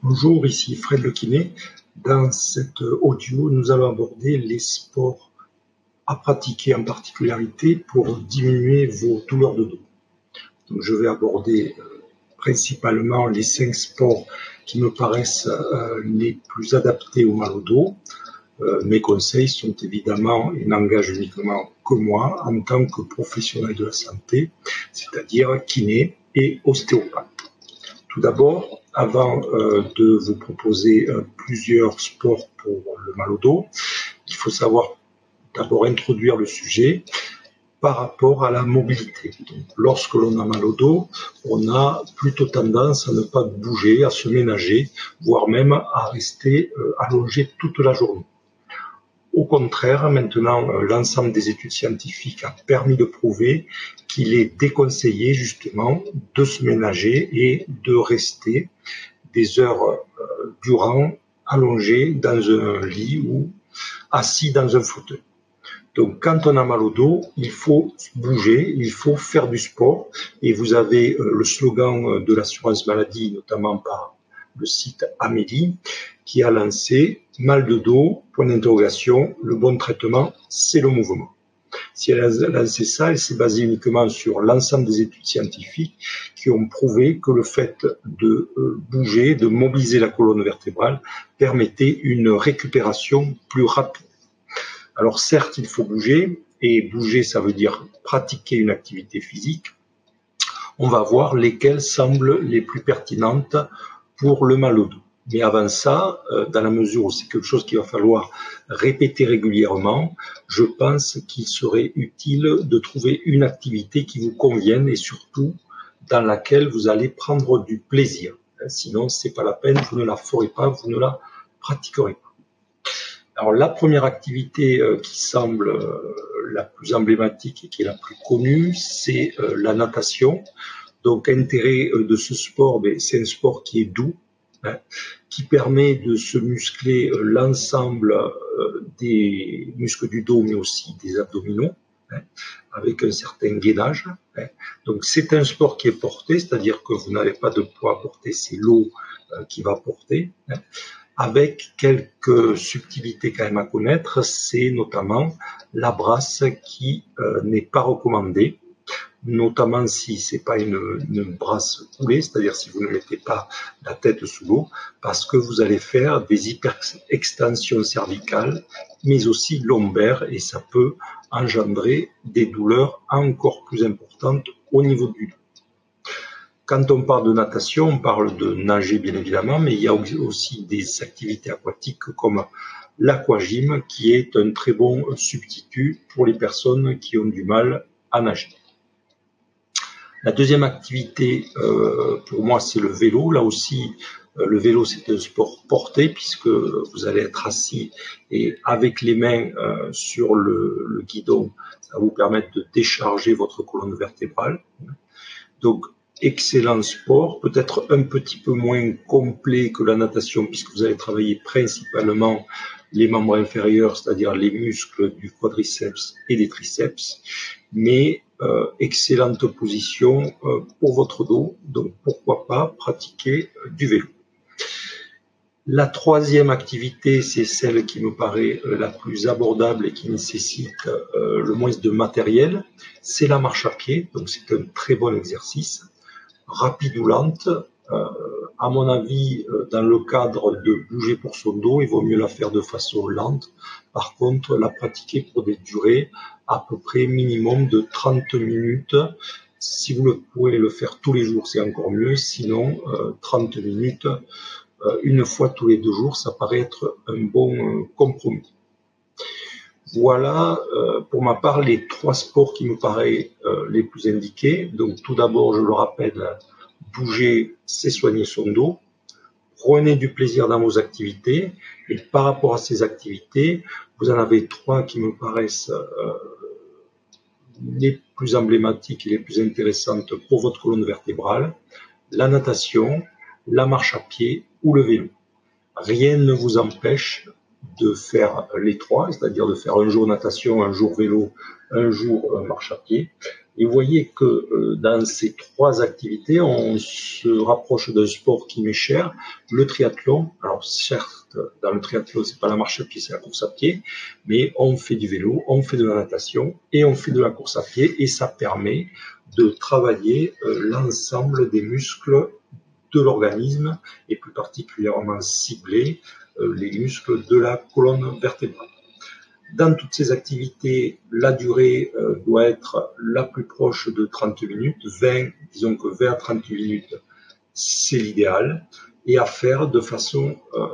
Bonjour, ici Fred Le Kiné. Dans cet audio, nous allons aborder les sports à pratiquer en particularité pour diminuer vos douleurs de dos. Donc, je vais aborder euh, principalement les cinq sports qui me paraissent euh, les plus adaptés au mal au dos. Euh, mes conseils sont évidemment, ils n'engagent uniquement que moi en tant que professionnel de la santé, c'est-à-dire kiné et ostéopathe. Tout d'abord, avant euh, de vous proposer euh, plusieurs sports pour le mal au dos, il faut savoir d'abord introduire le sujet par rapport à la mobilité. lorsque l'on a mal au dos, on a plutôt tendance à ne pas bouger, à se ménager, voire même à rester euh, allongé toute la journée. Au contraire, maintenant, euh, l'ensemble des études scientifiques a permis de prouver qu'il est déconseillé justement de se ménager et de rester des heures euh, durant allongé dans un lit ou assis dans un fauteuil. Donc, quand on a mal au dos, il faut bouger, il faut faire du sport. Et vous avez euh, le slogan de l'assurance maladie, notamment par le site Amélie, qui a lancé mal de dos, point d'interrogation, le bon traitement, c'est le mouvement. Si elle a lancé ça, elle s'est basée uniquement sur l'ensemble des études scientifiques qui ont prouvé que le fait de euh, bouger, de mobiliser la colonne vertébrale permettait une récupération plus rapide. Alors certes, il faut bouger, et bouger, ça veut dire pratiquer une activité physique. On va voir lesquelles semblent les plus pertinentes pour le mal au dos. Mais avant ça, euh, dans la mesure où c'est quelque chose qu'il va falloir répéter régulièrement, je pense qu'il serait utile de trouver une activité qui vous convienne et surtout dans laquelle vous allez prendre du plaisir. Sinon, c'est pas la peine, vous ne la ferez pas, vous ne la pratiquerez pas. Alors, la première activité euh, qui semble euh, la plus emblématique et qui est la plus connue, c'est la natation. Donc, intérêt de ce sport, ben, c'est un sport qui est doux, Hein, qui permet de se muscler euh, l'ensemble euh, des muscles du dos, mais aussi des abdominaux, hein, avec un certain gainage. Hein. Donc c'est un sport qui est porté, c'est-à-dire que vous n'avez pas de poids à porter, c'est l'eau euh, qui va porter. Avec quelques subtilités quand même à connaître, c'est notamment la brasse qui n'est pas recommandée notamment si c'est pas une, brasse coulée, c'est-à-dire si vous ne mettez pas la tête sous l'eau, parce que vous allez faire des hyperextensions cervicales, mais aussi lombaires, et ça peut engendrer des douleurs encore plus importantes au niveau du dos. Quand on parle de natation, on parle de nager bien évidemment, mais il y a aussi des activités aquatiques comme l'aquagym, qui est un très bon substitut pour les personnes qui ont du mal à nager. La deuxième activité, euh, pour moi, c'est le vélo. Là aussi, euh, le vélo, c'est un sport porté puisque vous allez être assis et avec les mains euh, sur le, le, guidon, ça va vous permettre de décharger votre colonne vertébrale. Donc, excellent sport, peut-être un petit peu moins complet que la natation puisque vous allez travailler principalement les membres inférieurs, c'est-à-dire les muscles du quadriceps et des triceps, mais euh, excellente position euh, pour votre dos, donc pourquoi pas pratiquer euh, du vélo. La troisième activité, c'est celle qui me paraît la plus abordable et qui nécessite le moins de matériel, c'est la marche à pied, donc c'est un très bon exercice, rapide ou lente, à mon avis, dans le cadre de bouger pour son dos, il vaut mieux la faire de façon lente. Par contre, la pratiquer pour des durées à peu près minimum de 30 minutes. Si vous pouvez le faire tous les jours, c'est encore mieux. Sinon, 30 euh, minutes, euh, une fois tous les deux jours, ça paraît être un bon euh, compromis. Voilà, pour ma part, les trois sports qui me paraissent les plus indiqués. Donc, tout d'abord, je le rappelle, bouger, c'est soigner son dos. Prenez du plaisir dans vos activités. Et par rapport à ces activités, vous en avez trois qui me paraissent les plus emblématiques et les plus intéressantes pour votre colonne vertébrale, la natation, la marche à pied ou le vélo. Rien ne vous empêche de faire les trois, c'est-à-dire de faire un jour natation, un jour vélo, un jour euh, marche à pied. Et vous voyez que euh, dans ces trois activités, on se rapproche d'un sport qui m'est cher, le triathlon. Alors certes, dans le triathlon, c'est pas la marche à pied, c'est la course à pied, mais on fait du vélo, on fait de la natation et on fait de la course à pied, et ça permet de travailler euh, l'ensemble des muscles de l'organisme et plus particulièrement cibler euh, les muscles de la colonne vertébrale. Dans toutes ces activités, la durée euh, doit être la plus proche de 30 minutes, 20, disons que 20 à 30 minutes, c'est l'idéal, et à faire de façon, euh,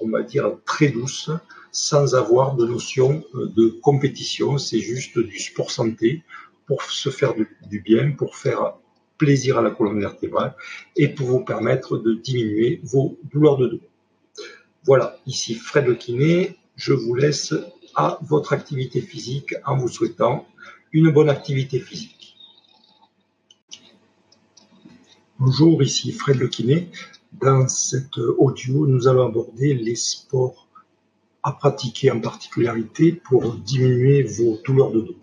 on va dire, très douce, sans avoir de notion de compétition, c'est juste du sport santé pour se faire du bien, pour faire plaisir à la colonne vertébrale et pour vous permettre de diminuer vos douleurs de dos. Voilà, ici Fred le kiné, je vous laisse à votre activité physique en vous souhaitant une bonne activité physique. Bonjour, ici Fred le. Dans cet audio, nous allons aborder les sports à pratiquer en particularité pour diminuer vos douleurs de dos.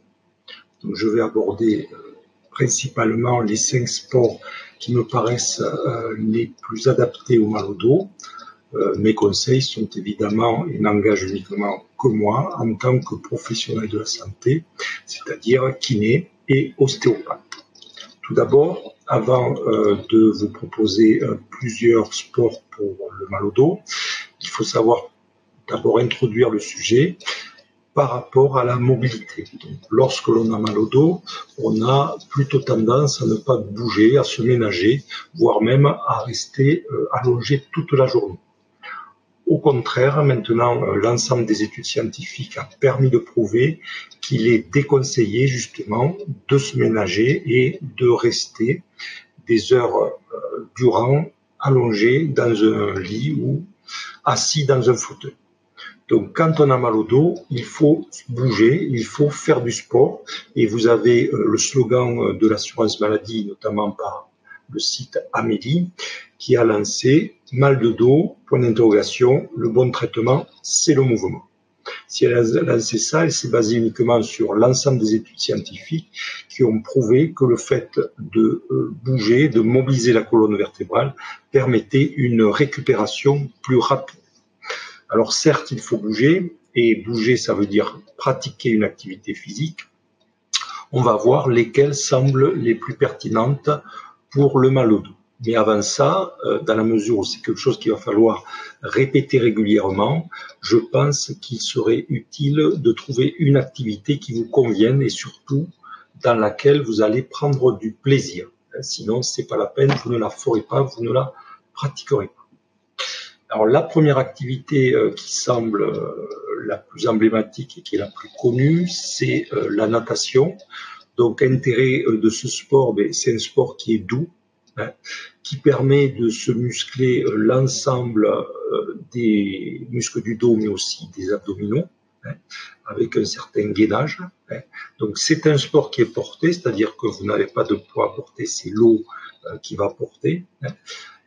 Je vais aborder euh, principalement les cinq sports qui me paraissent euh, les plus adaptés au mal au dos. Euh, mes conseils sont évidemment, ils n'engagent uniquement que moi en tant que professionnel de la santé, c'est-à-dire kiné et ostéopathe. Tout d'abord, avant euh, de vous proposer plusieurs sports pour le mal au dos, il faut savoir d'abord introduire le sujet par rapport à la mobilité. lorsque l'on a mal au dos, on a plutôt tendance à ne pas bouger, à se ménager, voire même à rester euh, allongé toute la journée. Au contraire, maintenant, euh, l'ensemble des études scientifiques a permis de prouver qu'il est déconseillé justement de se ménager et de rester des heures euh, durant allongé dans un lit ou assis dans un fauteuil. Donc, quand on a mal au dos, il faut bouger, il faut faire du sport. Et vous avez euh, le slogan de l'assurance maladie, notamment par le site Amélie, qui a lancé mal de dos, point d'interrogation, le bon traitement, c'est le mouvement. Si elle a lancé ça, elle s'est basée uniquement sur l'ensemble des études scientifiques qui ont prouvé que le fait de euh, bouger, de mobiliser la colonne vertébrale permettait une récupération plus rapide alors certes, il faut bouger, et bouger, ça veut dire pratiquer une activité physique. On va voir lesquelles semblent les plus pertinentes pour le mal au dos. Mais avant ça, euh, dans la mesure où c'est quelque chose qu'il va falloir répéter régulièrement, je pense qu'il serait utile de trouver une activité qui vous convienne et surtout dans laquelle vous allez prendre du plaisir. Sinon, c'est pas la peine, vous ne la ferez pas, vous ne la pratiquerez pas. Alors la première activité euh, qui semble euh, la plus emblématique et qui est la plus connue, c'est la natation. Donc intérêt de ce sport, ben, c'est un sport qui est doux, hein, qui permet de se muscler l'ensemble des muscles du dos, mais aussi des abdominaux, hein, avec un certain gainage. Hein. Donc c'est un sport qui est porté, c'est-à-dire que vous n'avez pas de poids à porter, c'est l'eau qui va porter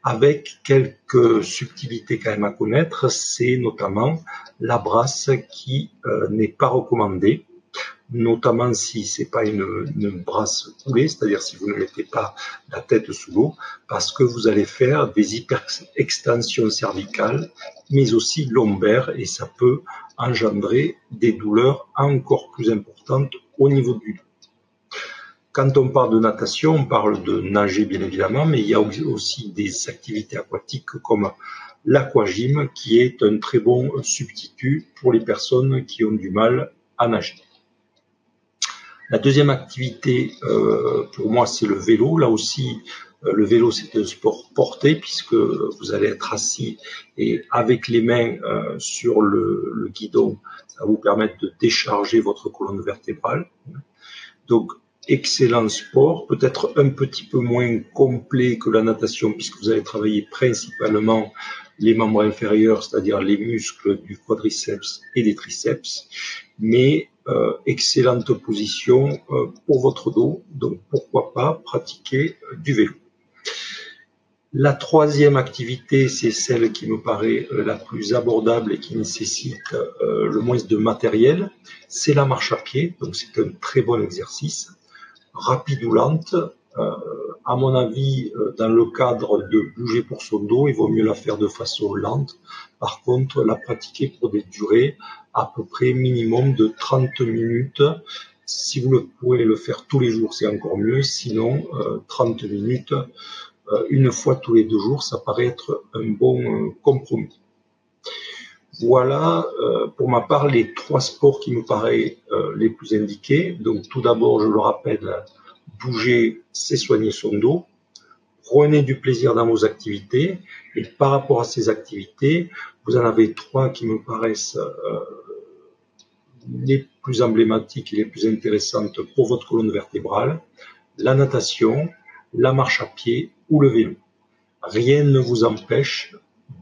avec quelques subtilités quand même à connaître, c'est notamment la brasse qui euh, n'est pas recommandée, notamment si c'est pas une, brasse coulée, c'est-à-dire si vous ne mettez pas la tête sous l'eau, parce que vous allez faire des hyperextensions cervicales, mais aussi lombaires, et ça peut engendrer des douleurs encore plus importantes au niveau du dos. Quand on parle de natation, on parle de nager bien évidemment, mais il y a aussi des activités aquatiques comme l'aquagym qui est un très bon substitut pour les personnes qui ont du mal à nager. La deuxième activité, euh, pour moi, c'est le vélo. Là aussi, euh, le vélo, c'est un sport porté puisque vous allez être assis et avec les mains euh, sur le, le, guidon, ça va vous permettre de décharger votre colonne vertébrale. Donc, excellent sport, peut-être un petit peu moins complet que la natation puisque vous allez travailler principalement les membres inférieurs, c'est-à-dire les muscles du quadriceps et des triceps, mais euh, excellente position euh, pour votre dos, donc pourquoi pas pratiquer euh, du vélo. La troisième activité, c'est celle qui me paraît la plus abordable et qui nécessite le moins de matériel, c'est la marche à pied, donc c'est un très bon exercice rapide ou lente. Euh, à mon avis, euh, dans le cadre de bouger pour son dos, il vaut mieux la faire de façon lente. Par contre, la pratiquer pour des durées à peu près minimum de 30 minutes. Si vous pouvez le faire tous les jours, c'est encore mieux. Sinon, 30 minutes, une fois tous les deux jours, ça paraît être un bon compromis. Voilà euh, pour ma part les trois sports qui me paraissent euh, les plus indiqués. Donc tout d'abord, je le rappelle, bouger, c'est soigner son dos. Prenez du plaisir dans vos activités et par rapport à ces activités, vous en avez trois qui me paraissent euh, les plus emblématiques et les plus intéressantes pour votre colonne vertébrale. La natation, la marche à pied ou le vélo. Rien ne vous empêche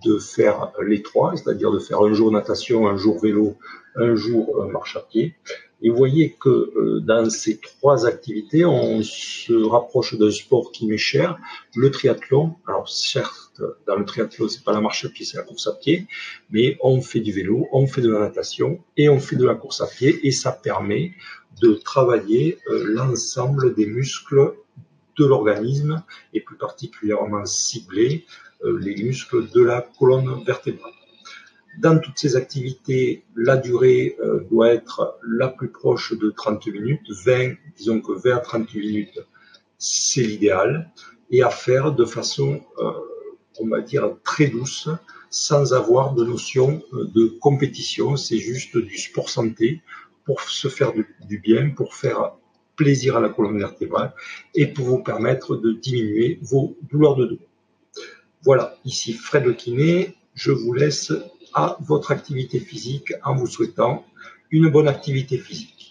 de faire les trois, c'est-à-dire de faire un jour natation, un jour vélo, un jour euh, marche à pied. Et vous voyez que euh, dans ces trois activités, on se rapproche d'un sport qui m'est cher, le triathlon. Alors certes, dans le triathlon, c'est pas la marche à pied, c'est la course à pied, mais on fait du vélo, on fait de la natation et on fait de la course à pied, et ça permet de travailler euh, l'ensemble des muscles de l'organisme et plus particulièrement ciblé euh, les muscles de la colonne vertébrale. Dans toutes ces activités, la durée euh, doit être la plus proche de 30 minutes, 20, disons que 20 à 30 minutes, c'est l'idéal, et à faire de façon, euh, on va dire, très douce, sans avoir de notion de compétition, c'est juste du sport santé pour se faire du bien, pour faire plaisir à la colonne vertébrale et pour vous permettre de diminuer vos douleurs de dos. Voilà, ici Fred le kiné, je vous laisse à votre activité physique en vous souhaitant une bonne activité physique.